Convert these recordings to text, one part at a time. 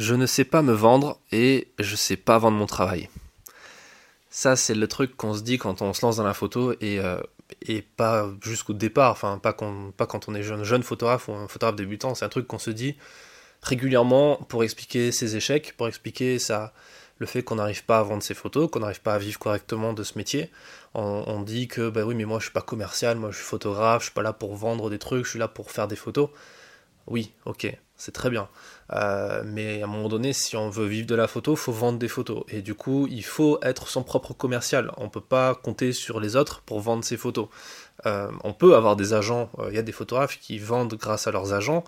Je ne sais pas me vendre et je sais pas vendre mon travail. Ça, c'est le truc qu'on se dit quand on se lance dans la photo et, euh, pas jusqu'au départ, enfin, pas, quand on est jeune, jeune photographe ou un photographe débutant. C'est un truc qu'on se dit régulièrement pour expliquer ses échecs, pour expliquer ça, le fait qu'on n'arrive pas à vendre ses photos, qu'on n'arrive pas à vivre correctement de ce métier. On, dit que, bah oui, mais moi je suis pas commercial, moi je suis photographe, je suis pas là pour vendre des trucs, je suis là pour faire des photos. Oui, ok, c'est très bien. Euh, mais à un moment donné, si on veut vivre de la photo, il faut vendre des photos. Et du coup, il faut être son propre commercial. On ne peut pas compter sur les autres pour vendre ses photos. Euh, on peut avoir des agents, euh, il y a des photographes qui vendent grâce à leurs agents.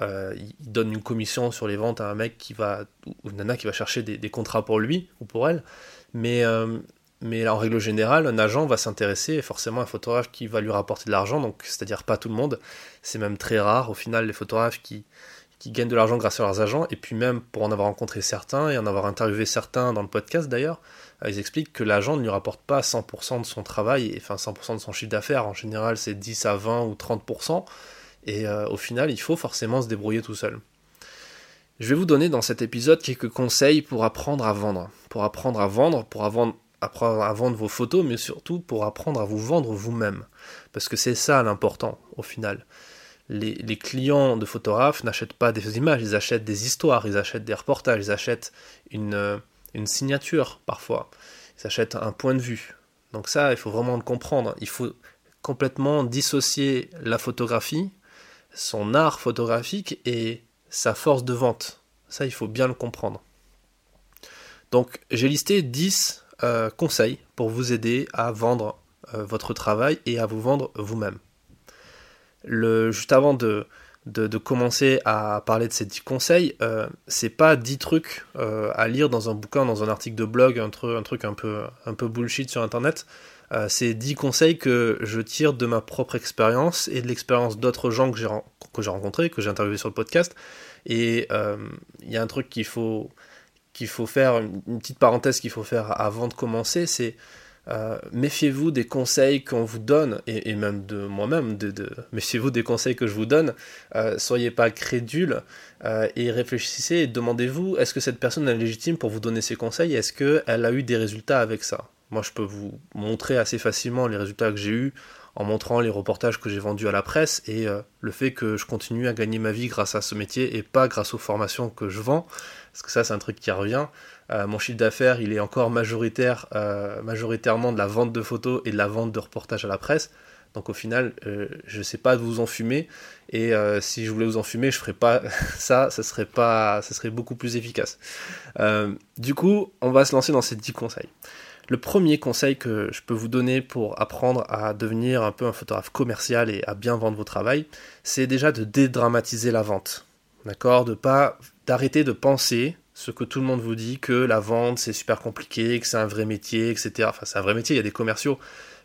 ils donnent une commission sur les ventes à un mec qui va, ou une nana qui va chercher des, des contrats pour lui ou pour elle. Mais mais en règle générale, un agent va s'intéresser forcément à un photographe qui va lui rapporter de l'argent, donc c'est-à-dire pas tout le monde. C'est même très rare au final les photographes qui, qui gagnent de l'argent grâce à leurs agents, et puis même pour en avoir rencontré certains et en avoir interviewé certains dans le podcast d'ailleurs, euh, ils expliquent que l'agent ne lui rapporte pas 100% de son travail, et, enfin 100% de son chiffre d'affaires, en général c'est 10 à 20 ou 30%, et euh, au final il faut forcément se débrouiller tout seul. Je vais vous donner dans cet épisode quelques conseils pour apprendre à vendre. Pour apprendre à vendre, pour apprendre à vendre vos photos, mais surtout pour apprendre à vous vendre vous-même. Parce que c'est ça l'important au final. Les, clients de photographes n'achètent pas des images, ils achètent des histoires, ils achètent des reportages, ils achètent une, euh, une signature parfois, ils achètent un point de vue. Donc ça, il faut vraiment le comprendre. Il faut complètement dissocier la photographie, son art photographique et sa force de vente. Ça, il faut bien le comprendre. Donc j'ai listé 10 euh, conseils pour vous aider à vendre euh, votre travail et à vous vendre vous-même. juste avant de, de, commencer à parler de ces 10 conseils, euh, c'est pas 10 trucs à lire dans un bouquin, dans un article de blog, un, truc un peu, un peu bullshit sur internet. c'est 10 conseils que je tire de ma propre expérience et de l'expérience d'autres gens que j'ai rencontrés, que j'ai interviewés sur le podcast. Et il y a un truc qu'il faut, qu'il faut faire, une petite parenthèse qu'il faut faire avant de commencer, c'est euh, méfiez-vous des conseils qu'on vous donne, et, même de moi-même, de, méfiez-vous des conseils que je vous donne, euh, soyez pas crédule euh, et réfléchissez et demandez-vous, est-ce que cette personne est légitime pour vous donner ses conseils, est-ce qu'elle a eu des résultats avec ça? Moi je peux vous montrer assez facilement les résultats que j'ai eus en montrant les reportages que j'ai vendus à la presse et le fait que je continue à gagner ma vie grâce à ce métier et pas grâce aux formations que je vends parce que ça c'est un truc qui revient. Euh, mon chiffre d'affaires il est encore majoritaire, euh, majoritairement de la vente de photos et de la vente de reportages à la presse. Donc au final, euh, je ne sais pas de vous en fumer. Et si je voulais vous en fumer, je ferais pas ça. Ça serait pas, ça serait beaucoup plus efficace. du coup, on va se lancer dans ces 10 conseils. Le premier conseil que je peux vous donner pour apprendre à devenir un peu un photographe commercial et à bien vendre vos travail, c'est déjà de dédramatiser la vente. D'accord? De pas d'arrêter de penser ce que tout le monde vous dit, que la vente c'est super compliqué, que c'est un vrai métier, etc. Enfin, c'est un vrai métier, il y a des commerciaux,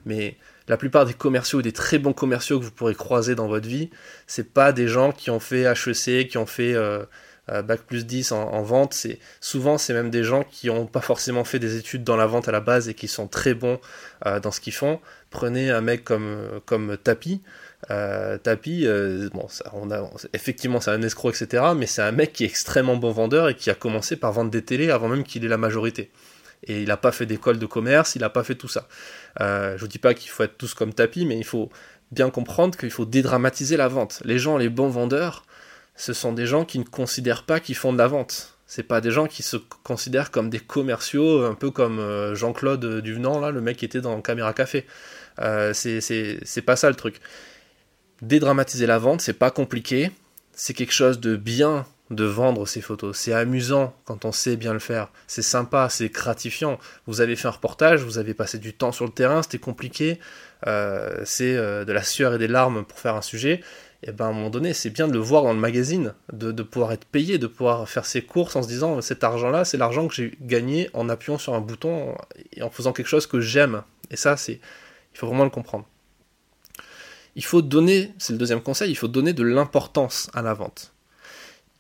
mais la plupart des commerciaux, des très bons commerciaux que vous pourrez croiser dans votre vie, c'est pas des gens qui ont fait HEC, qui ont fait euh, Bac plus 10 en, vente. C'est Souvent, c'est même des gens qui n'ont pas forcément fait des études dans la vente à la base et qui sont très bons euh, dans ce qu'ils font. Prenez un mec comme, comme Tapi. Euh, Tapi, euh, bon, on effectivement, c'est un escroc, etc. Mais c'est un mec qui est extrêmement bon vendeur et qui a commencé par vendre des télés avant même qu'il ait la majorité. Et il n'a pas fait d'école de commerce, il n'a pas fait tout ça. Euh, je vous dis pas qu'il faut être tous comme Tapi, mais il faut bien comprendre qu'il faut dédramatiser la vente. Les gens, les bons vendeurs, ce sont des gens qui ne considèrent pas qu'ils font de la vente. C'est pas des gens qui se considèrent comme des commerciaux, un peu comme euh, Jean-Claude Duvenant, là, le mec qui était dans Caméra Café. Euh, c'est pas ça le truc dédramatiser la vente, c'est pas compliqué. C'est quelque chose de bien de vendre ces photos. C'est amusant quand on sait bien le faire. C'est sympa, c'est gratifiant. Vous avez fait un reportage, vous avez passé du temps sur le terrain, c'était compliqué. Euh, c'est euh, de la sueur et des larmes pour faire un sujet. Et ben à un moment donné, c'est bien de le voir dans le magazine, de, de, pouvoir être payé, de pouvoir faire ses courses en se disant cet argent-là, c'est l'argent que j'ai gagné en appuyant sur un bouton et en faisant quelque chose que j'aime. Et ça, c'est, il faut vraiment le comprendre il faut donner, c'est le deuxième conseil, il faut donner de l'importance à la vente.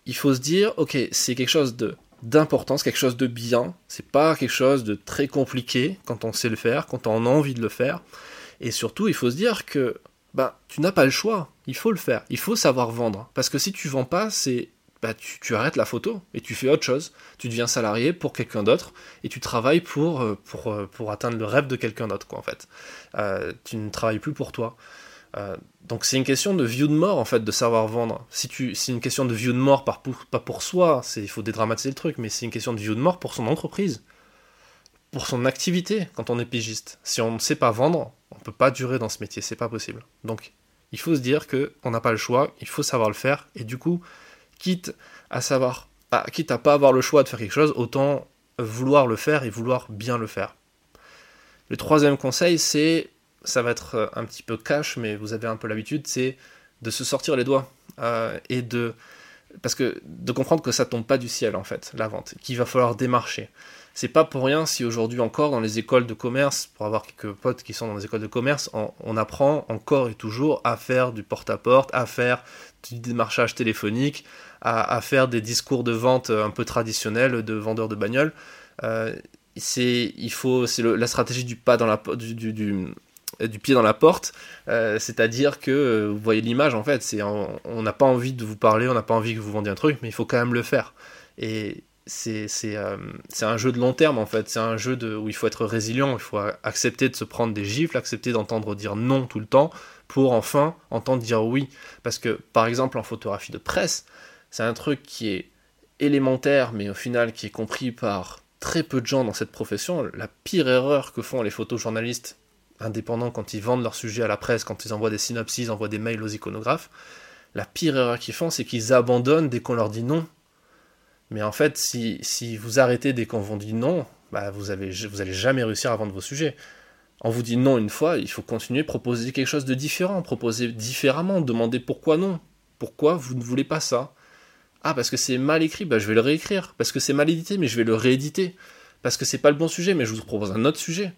Il faut se dire, ok, c'est quelque chose de d'importance, quelque chose de bien, c'est pas quelque chose de très compliqué quand on sait le faire, quand on a envie de le faire. Et surtout, il faut se dire que bah, tu n'as pas le choix, il faut le faire, il faut savoir vendre. Parce que si tu vends pas, c'est bah, tu, arrêtes la photo et tu fais autre chose. Tu deviens salarié pour quelqu'un d'autre et tu travailles pour, euh, pour, euh, pour atteindre le rêve de quelqu'un d'autre, quoi, en fait. Euh, tu ne travailles plus pour toi. donc c'est une question de view de mort, en fait, de savoir vendre. Si tu, c'est une question de view de mort, pas pour, pas pour soi, il faut dédramatiser le truc, mais c'est une question de view de mort pour son entreprise, pour son activité quand on est pigiste. Si on ne sait pas vendre, on ne peut pas durer dans ce métier, c'est pas possible. Donc il faut se dire que on n'a pas le choix, il faut savoir le faire, et du coup, quitte à savoir, ah, quitte à pas avoir le choix de faire quelque chose, autant vouloir le faire et vouloir bien le faire. Le troisième conseil, c'est, ça va être un petit peu cash, mais vous avez un peu l'habitude, c'est de se sortir les doigts euh, et de, parce que de comprendre que ça tombe pas du ciel en fait, la vente, qu'il va falloir démarcher. C'est pas pour rien si aujourd'hui encore dans les écoles de commerce, pour avoir quelques potes qui sont dans les écoles de commerce, on, apprend encore et toujours à faire du porte-à-porte, à faire du démarchage téléphonique, à, faire des discours de vente un peu traditionnels de vendeurs de bagnoles. Euh, c'est la stratégie du pas dans la du, du pied dans la porte, euh, c'est-à-dire que euh, vous voyez l'image en fait, c'est on n'a pas envie de vous parler, on n'a pas envie que vous vendiez un truc, mais il faut quand même le faire. Et euh, c'est un jeu de long terme en fait, c'est un jeu de, où il faut être résilient, il faut accepter de se prendre des gifles, accepter d'entendre dire non tout le temps, pour enfin entendre dire oui. Parce que par exemple en photographie de presse, c'est un truc qui est élémentaire, mais au final qui est compris par très peu de gens dans cette profession. La pire erreur que font les photojournalistes indépendants quand ils vendent leur sujet à la presse, quand ils envoient des synopsis, envoient des mails aux iconographes, la pire erreur qu'ils font, c'est qu'ils abandonnent dès qu'on leur dit non mais en fait, si, vous arrêtez dès qu'on vous dit non, bah vous, avez, vous jamais réussir à vendre vos sujets. On vous dit non une fois, il faut continuer, proposer quelque chose de différent, proposer différemment, demander pourquoi non. Pourquoi vous ne voulez pas ça? Ah, parce que c'est mal écrit, bah je vais le réécrire. Parce que c'est mal édité, mais je vais le rééditer. Parce que c'est pas le bon sujet, mais je vous propose un autre sujet.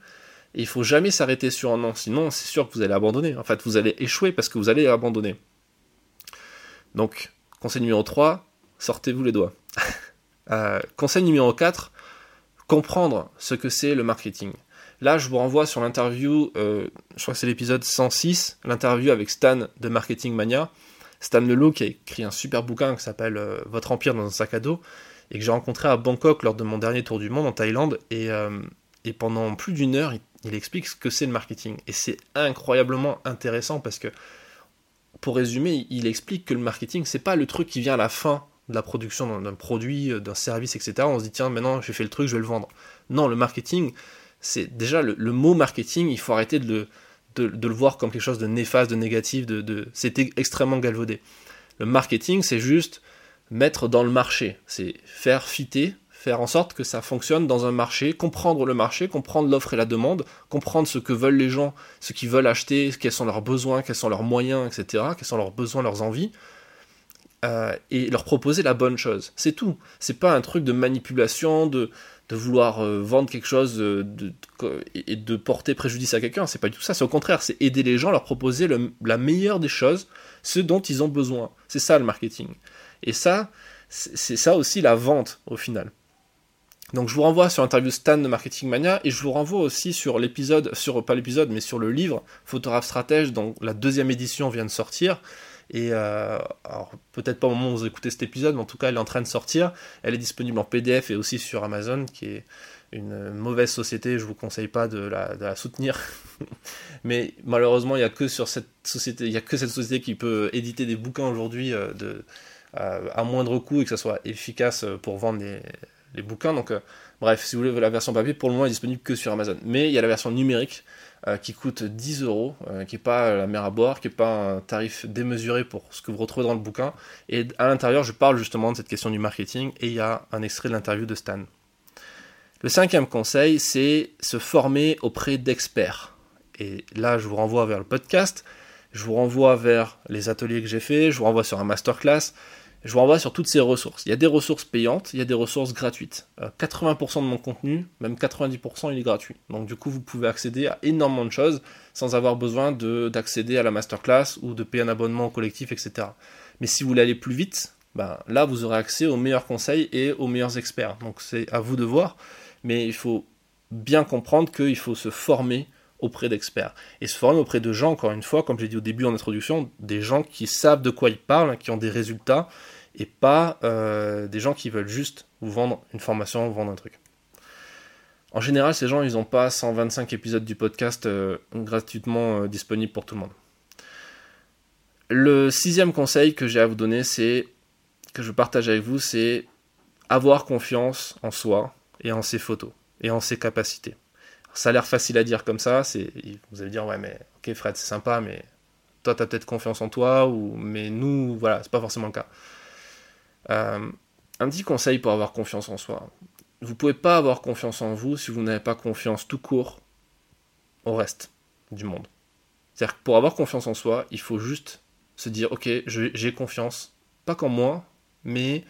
Et il faut jamais s'arrêter sur un non, sinon c'est sûr que vous allez abandonner. En fait, vous allez échouer parce que vous allez abandonner. Donc, conseil numéro 3, sortez-vous les doigts. Euh, conseil numéro 4, comprendre ce que c'est le marketing. Là, je vous renvoie sur l'interview, euh, je crois que c'est l'épisode 106, l'interview avec Stan de Marketing Mania. Stan Leloup qui a écrit un super bouquin qui s'appelle euh, Votre empire dans un sac à dos et que j'ai rencontré à Bangkok lors de mon dernier tour du monde en Thaïlande. Et, et pendant plus d'une heure, il, explique ce que c'est le marketing. Et c'est incroyablement intéressant parce que, pour résumer, il explique que le marketing, c'est pas le truc qui vient à la fin de la production d'un produit, euh, d'un service, etc., on se dit tiens, maintenant j'ai fait le truc, je vais le vendre. Non, le marketing, c'est déjà le, mot marketing, il faut arrêter de le, de, le voir comme quelque chose de néfaste, de négatif, de, de c'était extrêmement galvaudé. Le marketing, c'est juste mettre dans le marché, c'est faire fitter, faire en sorte que ça fonctionne dans un marché, comprendre le marché, comprendre l'offre et la demande, comprendre ce que veulent les gens, ce qu'ils veulent acheter, quels sont leurs besoins, quels sont leurs moyens, etc., quels sont leurs besoins, leurs envies, euh, et leur proposer la bonne chose. C'est tout. C'est pas un truc de manipulation, de, vouloir euh, vendre quelque chose de, et de porter préjudice à quelqu'un. C'est pas du tout ça. C'est au contraire, c'est aider les gens, leur proposer la meilleure des choses, ce dont ils ont besoin. C'est ça le marketing. Et ça, c'est ça aussi la vente au final. Donc je vous renvoie sur l'interview Stan de Marketing Mania et je vous renvoie aussi sur l'épisode, sur pas l'épisode, mais sur le livre Photographe Stratège dont la deuxième édition vient de sortir. Et euh, alors peut-être pas au moment où vous écoutez cet épisode, mais en tout cas elle est en train de sortir. Elle est disponible en PDF et aussi sur Amazon, qui est une mauvaise société, je vous conseille pas de la, soutenir. mais malheureusement, il n'y a que sur cette société, il y a que cette société qui peut éditer des bouquins aujourd'hui euh, euh, à moindre coût et que ça soit efficace pour vendre les, bouquins. Donc bref, si vous voulez la version papier, pour le moment elle est disponible que sur Amazon. Mais il y a la version numérique euh, qui coûte 10 euros, euh, qui n'est pas la mer à boire, qui n'est pas un tarif démesuré pour ce que vous retrouvez dans le bouquin. Et à l'intérieur, je parle justement de cette question du marketing et il y a un extrait de l'interview de Stan. Le cinquième conseil, c'est se former auprès d'experts. Et là, je vous renvoie vers le podcast, je vous renvoie vers les ateliers que j'ai faits, je vous renvoie sur un masterclass, je vous renvoie sur toutes ces ressources. Il y a des ressources payantes, il y a des ressources gratuites. 80% euh, de mon contenu, même 90%, il est gratuit. Donc du coup, vous pouvez accéder à énormément de choses sans avoir besoin d'accéder à la masterclass ou de payer un abonnement au collectif, etc. Mais si vous voulez aller plus vite, ben, là, vous aurez accès aux meilleurs conseils et aux meilleurs experts. Donc c'est à vous de voir. Mais il faut bien comprendre qu'il faut se former auprès d'experts. Et se former auprès de gens, encore une fois, comme j'ai dit au début en introduction, des gens qui savent de quoi ils parlent, qui ont des résultats et pas euh, des gens qui veulent juste vous vendre une formation, vous vendre un truc. En général, ces gens, ils n'ont pas 125 épisodes du podcast euh, gratuitement disponibles pour tout le monde. Le sixième conseil que j'ai à vous donner, c'est que je partage avec vous, c'est avoir confiance en soi et en ses photos et en ses capacités. Ça a l'air facile à dire comme ça, c'est vous allez dire ouais mais ok Fred c'est sympa mais toi tu as peut-être confiance en toi ou mais nous voilà c'est pas forcément le cas. Euh, un petit conseil pour avoir confiance en soi. Vous pouvez pas avoir confiance en vous si vous n'avez pas confiance tout court au reste du monde. C'est-à-dire que pour avoir confiance en soi, il faut juste se dire ok j'ai confiance pas qu'en moi mais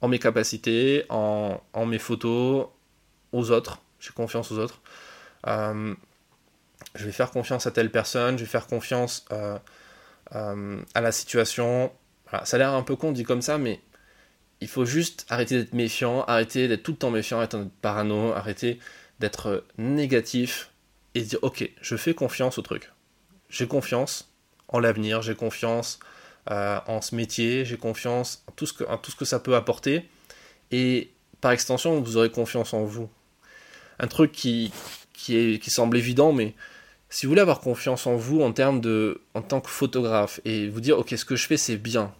en mes capacités, en, en mes photos, aux autres. J'ai confiance aux autres. Euh, je vais faire confiance à telle personne, je vais faire confiance euh, euh, à la situation. ça a l'air un peu con dit comme ça, mais il faut juste arrêter d'être méfiant, arrêter d'être tout le temps méfiant, arrêter d'être parano, arrêter d'être négatif et dire ok, je fais confiance au truc. J'ai confiance en l'avenir, j'ai confiance en ce métier, j'ai confiance en tout, ce que, en tout ce que ça peut apporter. Et par extension, vous aurez confiance en vous. Un truc qui, semble évident, mais si vous voulez avoir confiance en vous en termes de, en tant que photographe et vous dire, ok, ce que je fais, c'est bien.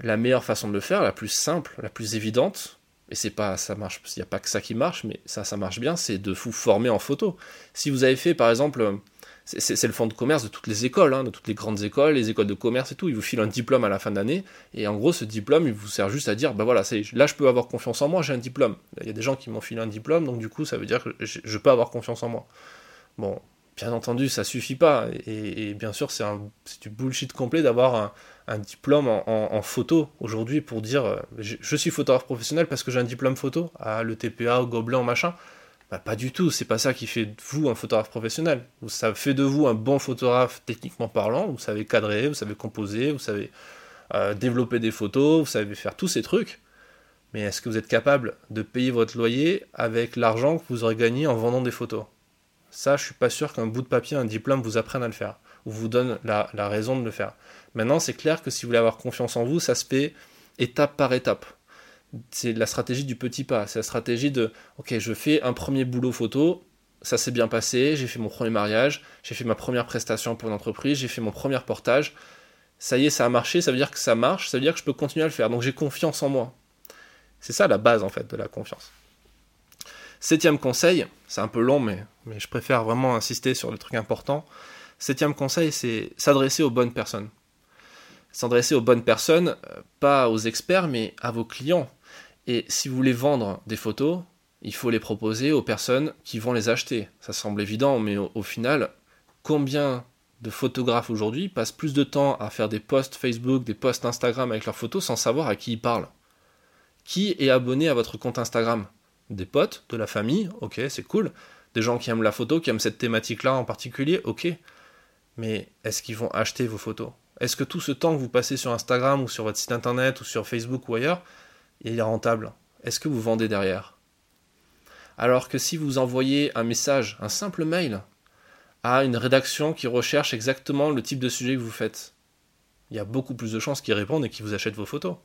La meilleure façon de le faire, la plus simple, la plus évidente, et c'est pas, ça marche, il n'y a pas que ça qui marche, mais ça, ça marche bien, c'est de vous former en photo. Si vous avez fait, par exemple, c'est le fond de commerce de toutes les écoles, hein, de toutes les grandes écoles, les écoles de commerce et tout. Ils vous filent un diplôme à la fin d'année, et en gros, ce diplôme, il vous sert juste à dire, bah voilà, là, je peux avoir confiance en moi, j'ai un diplôme. Il y a des gens qui m'ont filé un diplôme, donc du coup, ça veut dire que je peux avoir confiance en moi. Bon, bien entendu, ça suffit pas, et, bien sûr, c'est du bullshit complet d'avoir un, diplôme en, photo aujourd'hui pour dire, euh, je, suis photographe professionnel parce que j'ai un diplôme photo, à le TPA, au Gobelin, machin. Bah, pas du tout, c'est pas ça qui fait de vous un photographe professionnel. Ça fait de vous un bon photographe techniquement parlant, vous savez cadrer, vous savez composer, vous savez euh, développer des photos, vous savez faire tous ces trucs. Mais est-ce que vous êtes capable de payer votre loyer avec l'argent que vous aurez gagné en vendant des photos? Ça, je suis pas sûr qu'un bout de papier, un diplôme vous apprenne à le faire, ou vous donne la, la raison de le faire. Maintenant, c'est clair que si vous voulez avoir confiance en vous, ça se fait étape par étape c'est la stratégie du petit pas. C'est la stratégie de, ok, je fais un premier boulot photo, ça s'est bien passé, j'ai fait mon premier mariage, j'ai fait ma première prestation pour une entreprise, j'ai fait mon premier portage. Ça y est, ça a marché, ça veut dire que ça marche, ça veut dire que je peux continuer à le faire. Donc j'ai confiance en moi. C'est ça la base en fait de la confiance. Septième conseil, c'est un peu long, mais, je préfère vraiment insister sur le truc important. Septième conseil, c'est s'adresser aux bonnes personnes. S'adresser aux bonnes personnes, euh, pas aux experts, mais à vos clients. Et si vous voulez vendre des photos, il faut les proposer aux personnes qui vont les acheter. Ça semble évident, mais au, final, combien de photographes aujourd'hui passent plus de temps à faire des posts Facebook, des posts Instagram avec leurs photos sans savoir à qui ils parlent? Qui est abonné à votre compte Instagram? Des potes, de la famille, ok, c'est cool. Des gens qui aiment la photo, qui aiment cette thématique-là en particulier, ok. Mais est-ce qu'ils vont acheter vos photos? Est-ce que tout ce temps que vous passez sur Instagram ou sur votre site internet ou sur Facebook ou ailleurs, il est rentable Est-ce que vous vendez derrière? Alors que si vous envoyez un message, un simple mail, à une rédaction qui recherche exactement le type de sujet que vous faites, il y a beaucoup plus de chances qu'ils répondent et qu'ils vous achètent vos photos.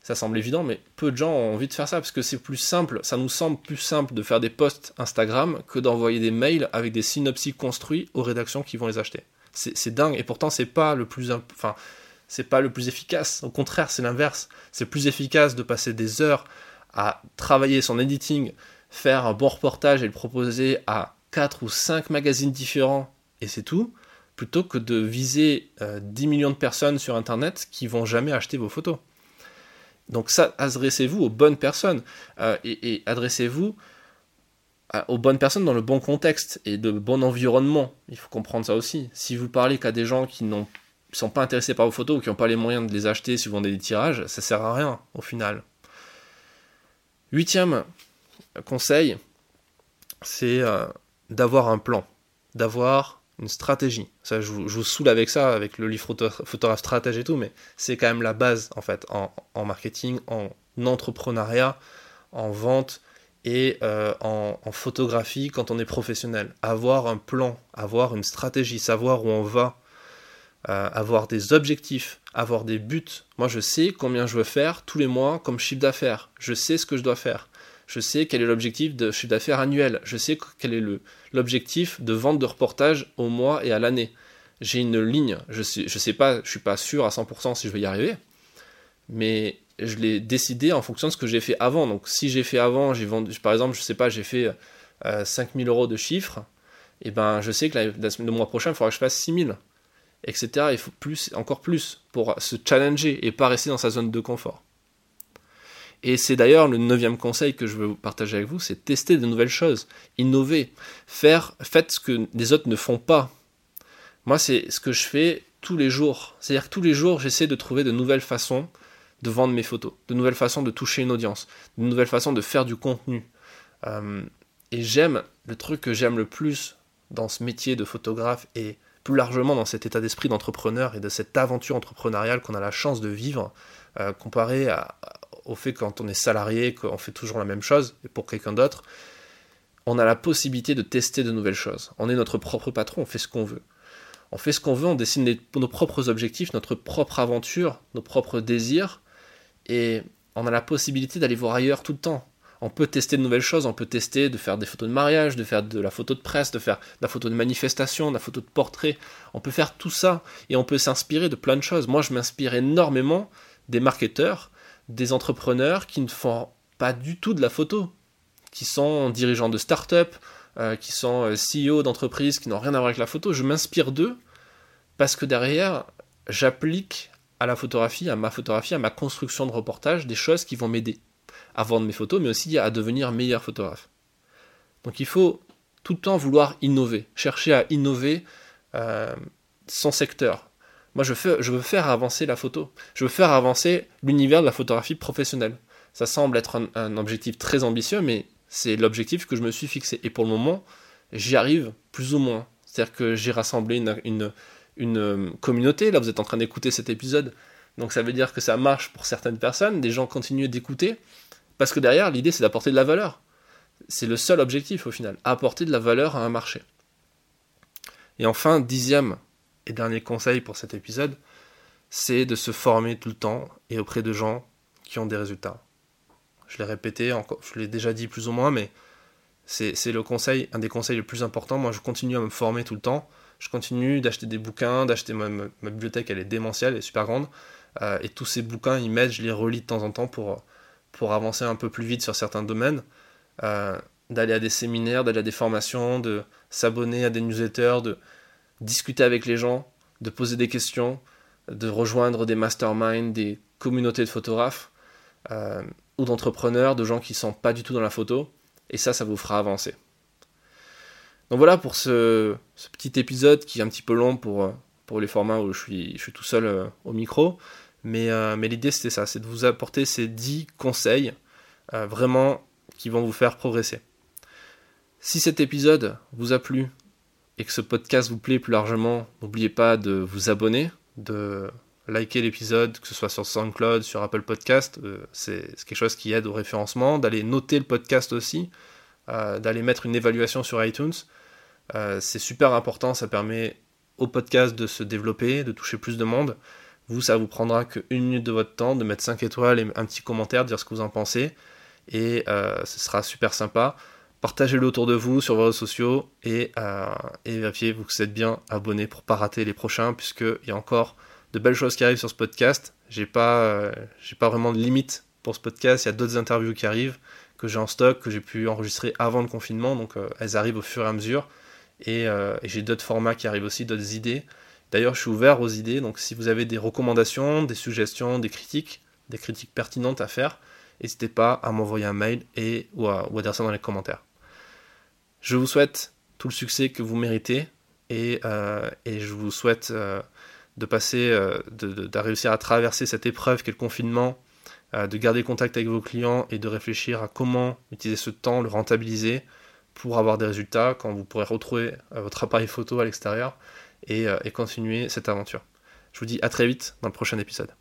Ça semble évident, mais peu de gens ont envie de faire ça parce que c'est plus simple, ça nous semble plus simple de faire des posts Instagram que d'envoyer des mails avec des synopsis construits aux rédactions qui vont les acheter. C'est dingue, et pourtant c'est pas le plus, enfin, c'est pas le plus efficace. Au contraire, c'est l'inverse. C'est plus efficace de passer des heures à travailler son editing, faire un bon reportage et le proposer à 4 ou 5 magazines différents, et c'est tout, plutôt que de viser 10 euh, millions de personnes sur Internet qui vont jamais acheter vos photos. Donc ça, adressez-vous aux bonnes personnes, euh, et, adressez-vous euh, aux bonnes personnes dans le bon contexte et de bon environnement. Il faut comprendre ça aussi. Si vous parlez qu'à des gens qui n'ont sont pas intéressés par vos photos ou qui n'ont pas les moyens de les acheter si vous vendez des tirages, ça sert à rien au final. Huitième conseil, c'est euh, d'avoir un plan, d'avoir une stratégie. Ça, je vous, saoule avec ça, avec le livre photographe stratège et tout, mais c'est quand même la base en fait en, marketing, en entrepreneuriat, en vente et euh, en photographie quand on est professionnel. Avoir un plan, avoir une stratégie, savoir où on va euh, avoir des objectifs, avoir des buts. Moi, je sais combien je veux faire tous les mois comme chiffre d'affaires. Je sais ce que je dois faire. Je sais quel est l'objectif de chiffre d'affaires annuel. Je sais quel est l'objectif de vente de reportage au mois et à l'année. J'ai une ligne. Je sais, je sais pas, je suis pas sûr à 100% si je vais y arriver, mais je l'ai décidé en fonction de ce que j'ai fait avant. Donc, si j'ai fait avant, j'ai vendu, par exemple, je sais pas, j'ai fait 5000 euh, euros de chiffre, et eh ben, je sais que le mois prochain, il faudra que je fasse 6000 etc. Il faut plus, encore plus pour se challenger et pas rester dans sa zone de confort. Et c'est d'ailleurs le neuvième conseil que je veux partager avec vous, c'est tester de nouvelles choses, innover, faire, faites ce que les autres ne font pas. Moi, c'est ce que je fais tous les jours. C'est-à-dire que tous les jours, j'essaie de trouver de nouvelles façons de vendre mes photos, de nouvelles façons de toucher une audience, de nouvelles façons de faire du contenu. Euh, et j'aime, le truc que j'aime le plus dans ce métier de photographe et plus largement dans cet état d'esprit d'entrepreneur et de cette aventure entrepreneuriale qu'on a la chance de vivre, euh, comparé au fait quand on est salarié, qu'on fait toujours la même chose, et pour quelqu'un d'autre, on a la possibilité de tester de nouvelles choses. On est notre propre patron, on fait ce qu'on veut. On fait ce qu'on veut, on dessine nos propres objectifs, notre propre aventure, nos propres désirs, et on a la possibilité d'aller voir ailleurs tout le temps on peut tester de nouvelles choses, on peut tester de faire des photos de mariage, de faire de la photo de presse, de faire de la photo de manifestation, de la photo de portrait. On peut faire tout ça et on peut s'inspirer de plein de choses. Moi, je m'inspire énormément des marketeurs, des entrepreneurs qui ne font pas du tout de la photo, qui sont dirigeants de start-up, euh, qui sont euh, CEO d'entreprises qui n'ont rien à voir avec la photo. Je m'inspire d'eux parce que derrière, j'applique à la photographie, à ma photographie, à ma construction de reportage, des choses qui vont m'aider à vendre mes photos, mais aussi à devenir meilleur photographe. Donc il faut tout le temps vouloir innover, chercher à innover euh, son secteur. Moi, je, veux faire avancer la photo. Je veux faire avancer l'univers de la photographie professionnelle. Ça semble être un, objectif très ambitieux, mais c'est l'objectif que je me suis fixé. Et pour le moment, j'y arrive plus ou moins. C'est-à-dire que j'ai rassemblé une, euh, communauté. Là, vous êtes en train d'écouter cet épisode. Donc ça veut dire que ça marche pour certaines personnes. Des gens continuent d'écouter. Parce que derrière, l'idée, c'est d'apporter de la valeur. C'est le seul objectif au final, apporter de la valeur à un marché. Et enfin, dixième et dernier conseil pour cet épisode, c'est de se former tout le temps et auprès de gens qui ont des résultats. Je l'ai répété, je l'ai déjà dit plus ou moins, mais c'est le conseil, un des conseils les plus importants. Moi, je continue à me former tout le temps. Je continue d'acheter des bouquins, d'acheter ma, bibliothèque, elle est démentielle, elle est super grande. Euh, et tous ces bouquins, ils m'aident, je les relis de temps en temps pour, pour avancer un peu plus vite sur certains domaines, euh, d'aller à des séminaires, d'aller à des formations, de s'abonner à des newsletters, de discuter avec les gens, de poser des questions, de rejoindre des masterminds, des communautés de photographes euh, ou d'entrepreneurs, de gens qui ne sont pas du tout dans la photo, et ça, ça vous fera avancer. Donc voilà pour ce, petit épisode qui est un petit peu long pour, pour les formats où je suis, je suis tout seul euh, au micro. Euh, mais, l'idée c'était ça, c'est de vous apporter ces 10 conseils euh, vraiment qui vont vous faire progresser. Si cet épisode vous a plu et que ce podcast vous plaît plus largement, n'oubliez pas de vous abonner, de liker l'épisode, que ce soit sur SoundCloud, sur Apple Podcast, c'est quelque chose qui aide au référencement, d'aller noter le podcast aussi, d'aller mettre une évaluation sur iTunes. c'est super important, ça permet au podcast de se développer, de toucher plus de monde. Vous, ça vous prendra qu'une minute de votre temps de mettre 5 étoiles et un petit commentaire, dire ce que vous en pensez. Et euh, ce sera super sympa. Partagez-le autour de vous sur vos réseaux sociaux et, euh, vérifiez vous que vous êtes bien abonné pour pas rater les prochains, puisqu'il y a encore de belles choses qui arrivent sur ce podcast. J'ai pas, euh, pas vraiment de limite pour ce podcast. Il y a d'autres interviews qui arrivent que j'ai en stock, que j'ai pu enregistrer avant le confinement, donc elles arrivent au fur et à mesure. Et j'ai d'autres formats qui arrivent aussi, d'autres idées. D'ailleurs, je suis ouvert aux idées, donc si vous avez des recommandations, des suggestions, des critiques, des critiques pertinentes à faire, n'hésitez pas à m'envoyer un mail et, ou, à, dire ça dans les commentaires. Je vous souhaite tout le succès que vous méritez et, euh, je vous souhaite euh, de passer, euh, de, réussir à traverser cette épreuve qu'est le confinement, de garder contact avec vos clients et de réfléchir à comment utiliser ce temps, le rentabiliser pour avoir des résultats quand vous pourrez retrouver votre appareil photo à l'extérieur euh, et, continuer cette aventure. Je vous dis à très vite dans le prochain épisode.